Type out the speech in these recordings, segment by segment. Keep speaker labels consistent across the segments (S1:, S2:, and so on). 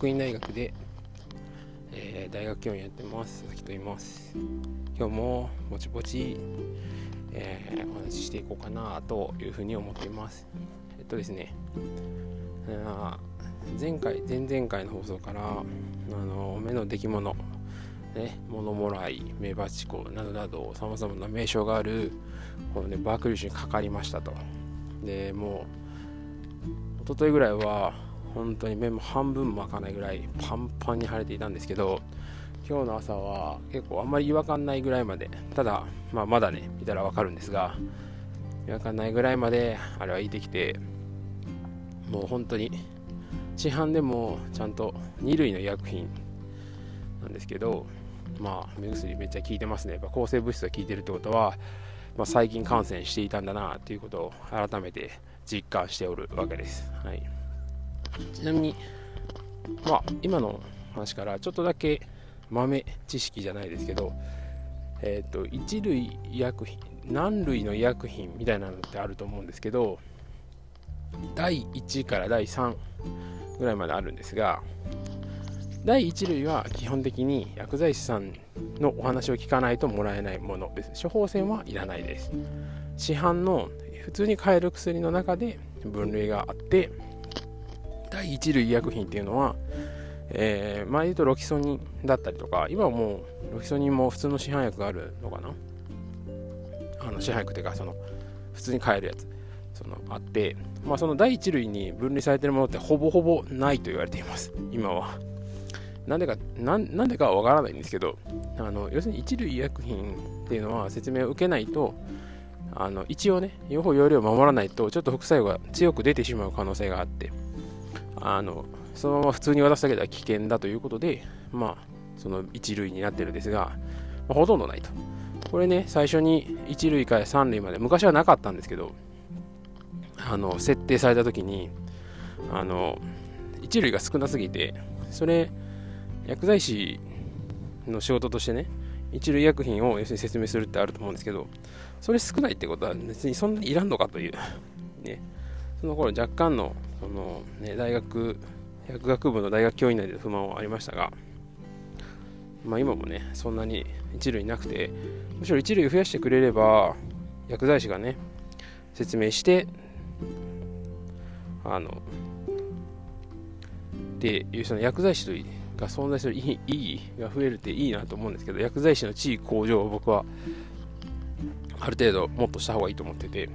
S1: 学院大学で、えー、大学教員やってます。佐々木と言います。今日もぼちぼち、えー、お話ししていこうかなというふうに思っています。えっとですね前回前々回の放送からあの目の出来物ね、物もらい、メバチコなどなど、さまざまな名称がある、このね、バークリー州にかかりましたと。で、もう、一昨日ぐらいは、本当に目も半分も開かないぐらいパンパンに腫れていたんですけど、今日の朝は結構あんまり違和感ないぐらいまで、ただ、まあ、まだね、見たらわかるんですが、違和感ないぐらいまで、あれはいてきて、もう本当に、市販でもちゃんと2類の医薬品なんですけど、まあ、目薬めっちゃ効いてますね。やっぱ抗生物質が効いてるってことは、まあ、細菌感染していたんだなということを改めて実感しておるわけです。はい、ちなみに、まあ、今の話からちょっとだけ豆知識じゃないですけど、えっ、ー、と、1類医薬品、何類の医薬品みたいなのってあると思うんですけど、第1から第3ぐらいまであるんですが、第1類は基本的に薬剤師さんのお話を聞かないともらえないものです。処方箋はいらないです。市販の普通に買える薬の中で分類があって、第1類医薬品っていうのは、えー、前言うとロキソニンだったりとか、今はもうロキソニンも普通の市販薬があるのかな？あの市販薬っていうか、その普通に買えるやつ。そのあって、まあ、その第1類に分類されてるものってほぼほぼないと言われています、今は。なんでか、なんでかはわからないんですけど、あの要するに一類医薬品っていうのは説明を受けないと、あの一応ね、用法用量を守らないと、ちょっと副作用が強く出てしまう可能性があって、あのそのまま普通に渡すだけでは危険だということで、まあ、その一類になってるんですが、まあ、ほとんどないと。これね、最初に1類から3類まで、昔はなかったんですけど、あの設定された時に、あの1類が少なすぎて、それ、薬剤師の仕事としてね、一類薬品を要するに説明するってあると思うんですけど、それ少ないってことは別にそんなにいらんのかという、ね、その頃若干のその、ね、大学、薬学部の大学教員内で不満はありましたが、まあ、今もね、そんなに一類なくて、むしろ一類増やしてくれれば、薬剤師がね、説明して、あの、っていうその薬剤師とが存在する意義が増えるっていいなと思うんですけど、薬剤師の地位向上を僕はある程度もっとした方がいいと思ってて、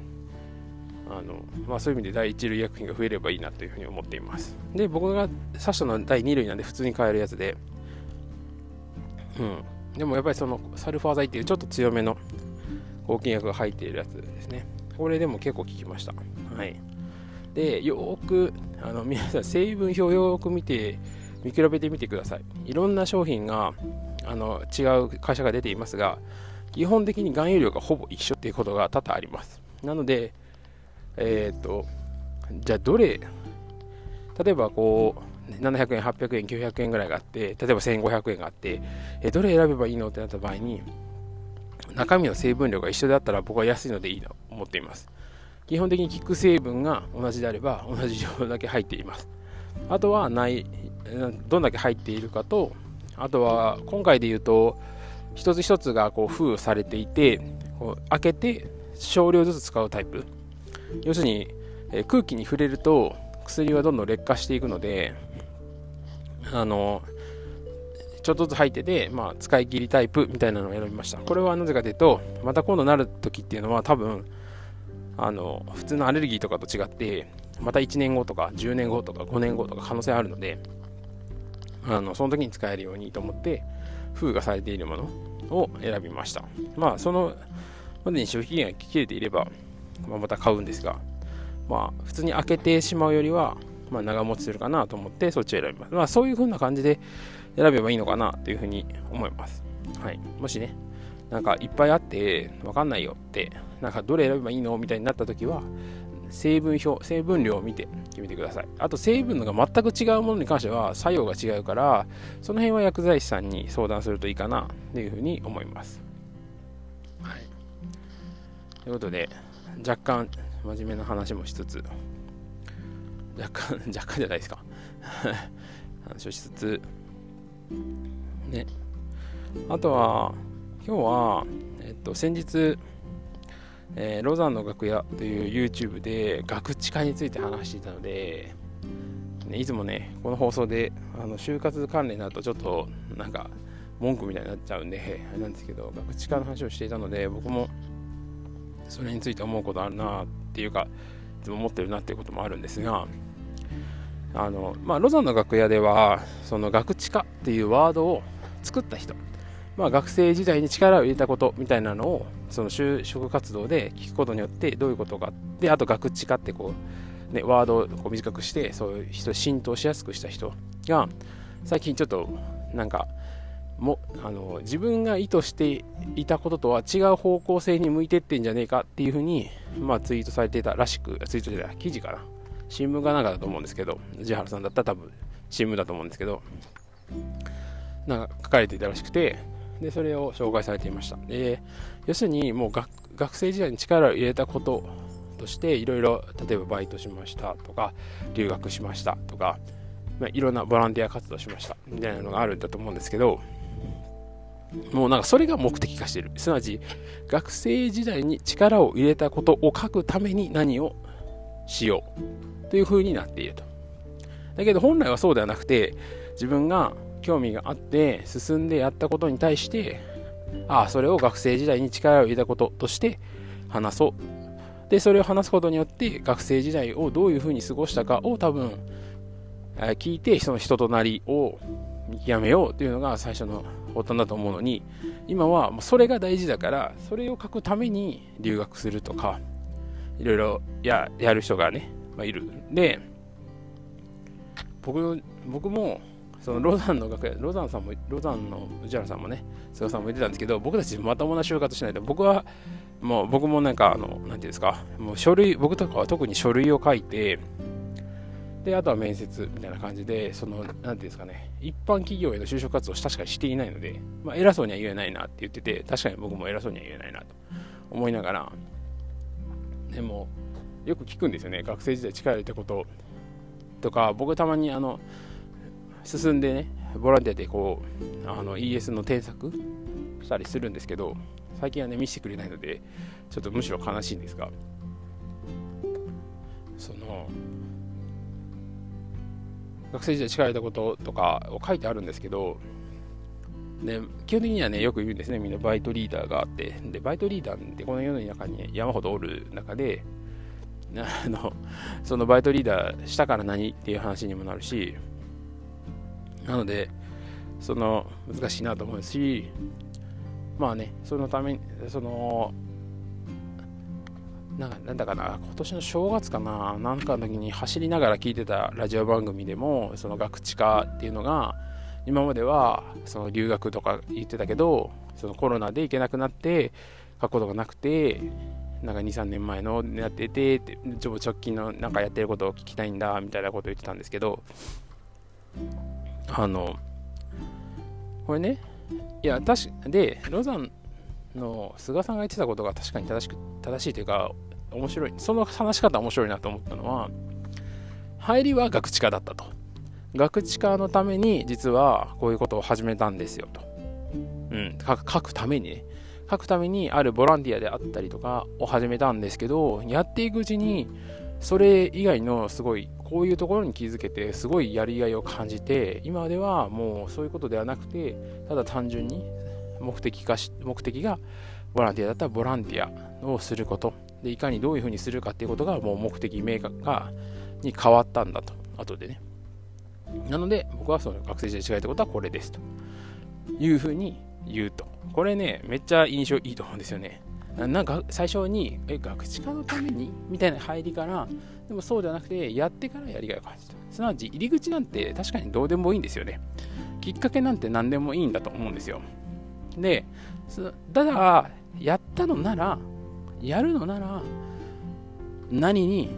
S1: あのまあ、そういう意味で第1類医薬品が増えればいいなというふうに思っています。で、僕が刺したのは第2類なんで普通に買えるやつで、うん。でもやっぱりそのサルファー剤っていうちょっと強めの抗菌薬が入っているやつですね。これでも結構効きました。はい。で、よく、あの皆さん成分表をよく見て見比べてみてください。いろんな商品があの違う会社が出ていますが、基本的に含有量がほぼ一緒っていうことが多々あります。なので、えっ、ー、と、じゃあどれ、例えばこう、700円、800円、900円ぐらいがあって、例えば1500円があって、えどれ選べばいいのってなった場合に、中身の成分量が一緒であったら僕は安いのでいいと思っています。基本的に効く成分が同じであれば同じ量だけ入っています。あとはないどんだけ入っているかとあとは今回で言うと一つ一つがこう封されていて開けて少量ずつ使うタイプ要するに、え空気に触れると薬はどんどん劣化していくのであのちょっとずつ入ってて、まあ、使い切りタイプみたいなのを選びました。これはなぜかというとまた今度なる時っていうのは多分あの普通のアレルギーとかと違ってまた1年後とか10年後とか5年後とか可能性あるのであのその時に使えるようにと思って封がされているものを選びました。まあそのまでに消費期限が切れていれば、まあ、また買うんですがまあ普通に開けてしまうよりは、まあ、長持ちするかなと思ってそっちを選びますまあそういう風な感じで選べばいいのかなというふうに思いますはいもしねなんかいっぱいあってわかんないよってなんかどれ選べばいいのみたいになった時は成分表、成分量を見て決めてください。あと成分が全く違うものに関しては作用が違うから、その辺は薬剤師さんに相談するといいかなというふうに思います。はい。ということで、若干真面目な話もしつつ、若干、若干じゃないですか。話をしつつ、ね、あとは、今日は、えっと、先日、えー、ロザンの楽屋という YouTube で学知化について話していたので、ね、いつもね、この放送であの就活関連だとちょっとなんか文句みたいになっちゃうんで、あれなんですけど、学知化の話をしていたので、僕もそれについて思うことあるなっていうか、いつも思ってるなっていうこともあるんですが、あのまあ、ロザンの楽屋では、その学知化っていうワードを作った人、まあ、学生時代に力を入れたことみたいなのをその就職活動で聞くことによってどういうことかであと学知化ってこう、ね、ワードをこう短くしてそういう人浸透しやすくした人が最近ちょっとなんかもあの自分が意図していたこととは違う方向性に向いてってんじゃねえかっていうふうに、まあ、ツイートされていたらしくツイートじゃない記事かな。新聞かなんかだと思うんですけど地原さんだったら多分新聞だと思うんですけどなんか書かれていたらしくてでそれを紹介されていました。で要するにもう学生時代に力を入れたこととしていろいろ例えばバイトしましたとか留学しましたとか、まあ、いろんなボランティア活動しましたみたいなのがあるんだと思うんですけどもうなんかそれが目的化してる。すなわち学生時代に力を入れたことを書くために何をしようという風になっていると。だけど本来はそうではなくて自分が興味があって進んでやったことに対してああそれを学生時代に力を入れたこととして話そう。でそれを話すことによって学生時代をどういうふうに過ごしたかを多分、聞いてその人となりを見極めようというのが最初の発端だと思うのに今はもうそれが大事だからそれを書くために留学するとかいろいろややる人がね、まあ、いる。で僕僕もそのロザンの楽屋、ロザンさんも、ロザンの内原さんもね、菅さんも言ってたんですけど、僕たちまともな就活しないと、僕は、もう僕もなんか、あの、なんていうんですか、もう書類、僕とかは特に書類を書いて、で、あとは面接みたいな感じで、その、なんていうんですかね、一般企業への就職活動を確かにしていないので、まあ、偉そうには言えないなって言ってて、確かに僕も偉そうには言えないなと思いながら、でも、よく聞くんですよね、学生時代力入れたこととか、僕たまにあの、進んでねボランティアでこうあの ES の添削したりするんですけど最近はね見せてくれないのでちょっとむしろ悲しいんですがその学生時代力入れたこととかを書いてあるんですけどで基本的にはねよく言うんですねみんなバイトリーダーがあって。でバイトリーダーってこの世の中に山ほどおる中で あのそのバイトリーダーしたから何っていう話にもなるしなので、その難しいなと思うし、まあね、そのために、その、なんかなんだかな、今年の正月かな、なんかの時に走りながら聞いてたラジオ番組でも、その学知化っていうのが、今まではその留学とか言ってたけど、そのコロナで行けなくなって、書くことがなくて、なんか2、3年前のやってて、ちょ直近のなんかやってることを聞きたいんだみたいなことを言ってたんですけど、あの、これね、いや、確かで、ロザンの菅さんが言ってたことが確かに正しく、正しいというか、面白い。その話し方面白いなと思ったのは、入りは学知化だったと。学知化のために、実はこういうことを始めたんですよと。うん、書くためにね。書くためにあるボランティアであったりとかを始めたんですけど、やっていくうちに、それ以外のすごいこういうところに気づけてすごいやりがいを感じて今ではもうそういうことではなくてただ単純に目的化し目的がボランティアだったらボランティアをすることでいかにどういうふうにするかっていうことがもう目的明確化に変わったんだと。後でね。なので僕はその学生時代違いってことはこれですというふうに言うと。これねめっちゃ印象いいと思うんですよね。なんか最初にえ学知化のためにみたいな入りからでもそうじゃなくてやってからやりがいを感じた。すなわち入り口なんて確かにどうでもいいんですよね。きっかけなんて何でもいいんだと思うんですよ。でただやったのならやるのなら何に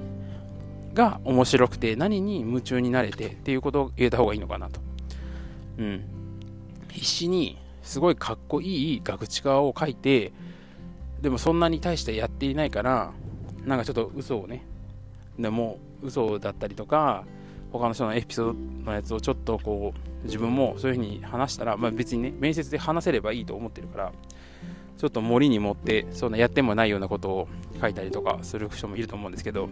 S1: が面白くて何に夢中になれてっていうことを言えた方がいいのかなと。うん。必死にすごいかっこいい学知化を書いてでもそんなに大してやっていないからなんかちょっと嘘をね。でも嘘だったりとか他の人のエピソードのやつをちょっとこう自分もそういうふうに話したら、まあ、別にね面接で話せればいいと思ってるからちょっと森に持ってそんなやってもないようなことを書いたりとかする人もいると思うんですけど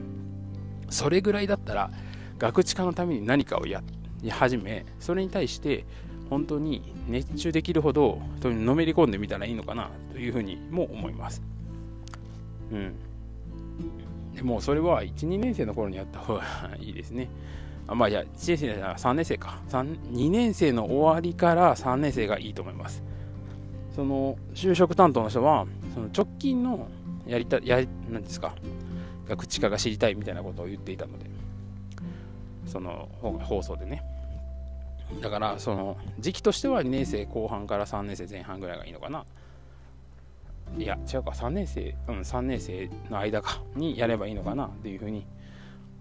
S1: それぐらいだったら学知化のために何かをやり始めそれに対して本当に熱中できるほどのめり込んでみたらいいのかなというふうにも思います。うん。でもそれは1、2年生の頃にやった方がいいですね。あまあ、いや、1年生なら3年生か。2年生の終わりから3年生がいいと思います。その、就職担当の人は、その直近のやりた、やり、なんですか、学知化が知りたいみたいなことを言っていたので、その放送でね。だから、その、時期としては2年生後半から3年生前半ぐらいがいいのかな。いや、違うか、3年生、うん、3年生の間か、にやればいいのかなっていうふうに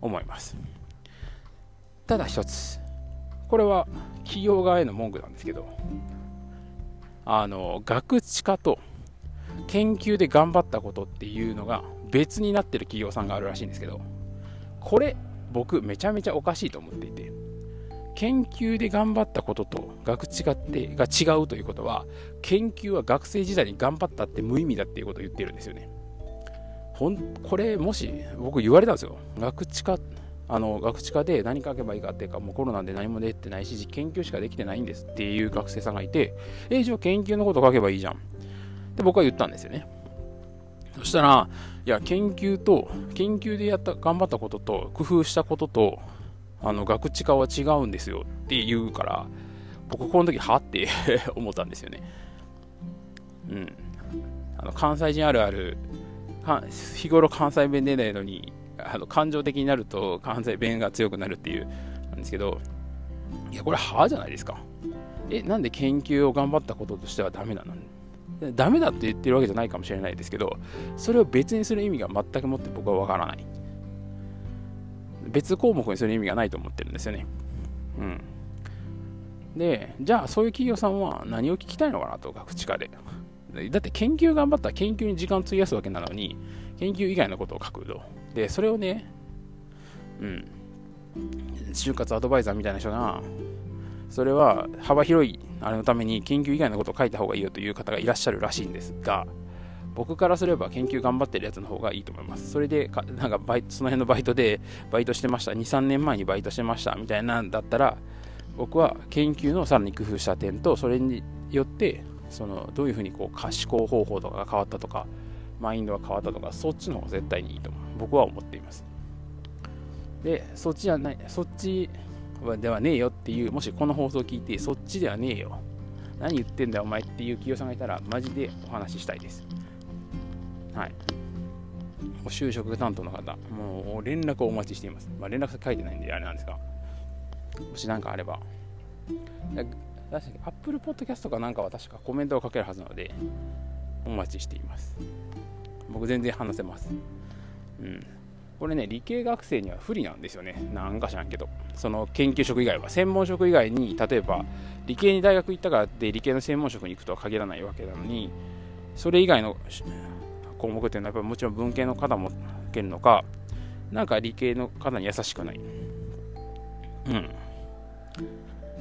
S1: 思います。ただ一つこれは企業側への文句なんですけどあの学知化と研究で頑張ったことっていうのが別になってる企業さんがあるらしいんですけどこれ僕めちゃめちゃおかしいと思っていて研究で頑張ったことと学知化ってが違うということは研究は学生時代に頑張ったって無意味だっていうことを言ってるんですよね。ほんこれもし僕言われたんですよ。学知化あの学知化で何書けばいいかっていうかもうコロナで何も出てないし研究しかできてないんですっていう学生さんがいてえじゃあ研究のこと書けばいいじゃんって僕は言ったんですよね。そしたらいや研究と研究でやった頑張ったことと工夫したこととあの学知化は違うんですよって言うから僕この時はって 思ったんですよね。うん。あの関西人あるある日頃関西弁出ないのにあの感情的になると関西弁が強くなるっていうなんですけどいやこれはじゃないですかえなんで研究を頑張ったこととしてはダメなのダメだって言ってるわけじゃないかもしれないですけどそれを別にする意味が全くもって僕はわからない別項目にする意味がないと思ってるんですよねうんでじゃあそういう企業さんは何を聞きたいのかなと学知化でだって研究頑張ったら研究に時間費やすわけなのに研究以外のことを書くとで、それをね、うん、就活アドバイザーみたいな人が、それは幅広いあれのために研究以外のことを書いた方がいいよという方がいらっしゃるらしいんですが、僕からすれば研究頑張ってるやつの方がいいと思います。それでか、なんかバイその辺のバイトでバイトしてました、2、3年前にバイトしてましたみたいなんだったら、僕は研究のさらに工夫した点と、それによって、そのどういうふうにこう可視化方法とかが変わったとか、マインドが変わったとか、そっちの方が絶対にいいと。僕は思っています。で、そっちじゃない、そっちではねえよっていう、もしこの放送を聞いて、そっちではねえよ。何言ってんだよ、お前っていう企業さんがいたら、マジでお話ししたいです。はい。もう就職担当の方、もう連絡をお待ちしています。まあ、連絡先書いてないんであれなんですが、もし何かあれば。確かに Apple Podcast かなんかは確かコメントをかけるはずなので、お待ちしています。僕全然話せます。うん。これね、理系学生には不利なんですよね。なんか知らんけど。その研究職以外は。専門職以外に、例えば、理系に大学行ったからって理系の専門職に行くとは限らないわけなのに、それ以外の項目っていうのは、やっぱもちろん文系の方も受けるのか、なんか理系の方に優しくない。うん。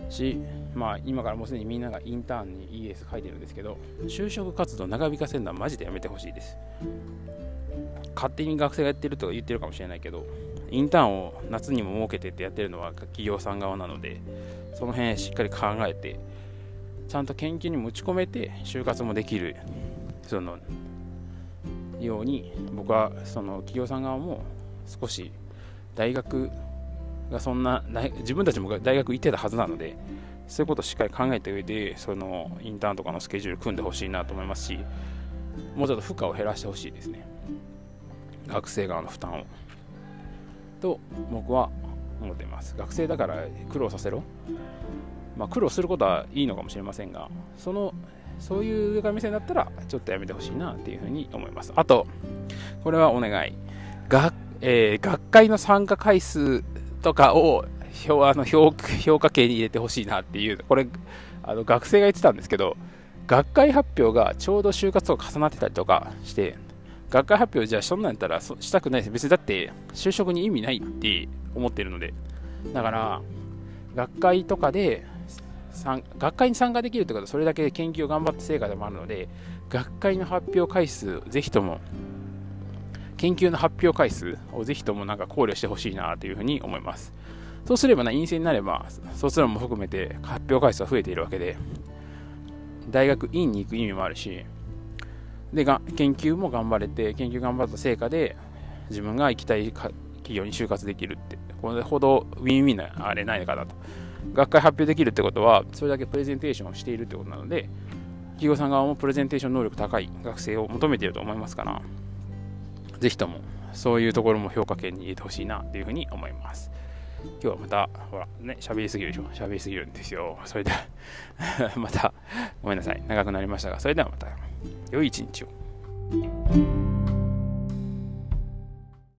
S1: し、まあ、今からもうすでにみんながインターンに ES 書いてるんですけど、就職活動長引かせるのはマジでやめてほしいです。勝手に学生がやってるとか言ってるかもしれないけど、インターンを夏にも設けてってやってるのは企業さん側なので、その辺しっかり考えて、ちゃんと研究に持ち込めて就活もできる、その、ように、僕はその企業さん側も少し大学がそんな、自分たちも大学行ってたはずなので、そういうことをしっかり考えた上で、そのインターンとかのスケジュール組んでほしいなと思いますし、もうちょっと負荷を減らしてほしいですね。学生側の負担を。と、僕は思っています。学生だから苦労させろ。まあ、苦労することはいいのかもしれませんが、その、そういう上から目線だったら、ちょっとやめてほしいなっていうふうに思います。あと、これはお願い。学えー、学会の参加回数とかを評あの評評価系に入れてほしいなっていう、これ、あの学生が言ってたんですけど、学会発表がちょうど就活と重なってたりとかして、学会発表じゃあそんなんやったらしたくないです。別にだって就職に意味ないって思ってるので、だから学会とかで学会に参加できるってことはそれだけ研究を頑張った成果でもあるので学会の発表回数ぜひとも研究の発表回数をぜひともなんか考慮してほしいなというふうに思いますそうすればな陰性になれば卒論も含めて発表回数は増えているわけで大学院に行く意味もあるしでが研究も頑張れて研究頑張った成果で自分が行きたい企業に就活できるってこれほどウィンウィンなあれないのかなと。学会発表できるってことはそれだけプレゼンテーションをしているってことなので企業さん側もプレゼンテーション能力高い学生を求めていると思いますからぜひともそういうところも評価圏に入れてほしいなというふうに思います。今日はまたほらね喋りすぎるでしょ。喋りすぎるんですよ。それで またごめんなさい。長くなりましたがそれではまた。良い一日を。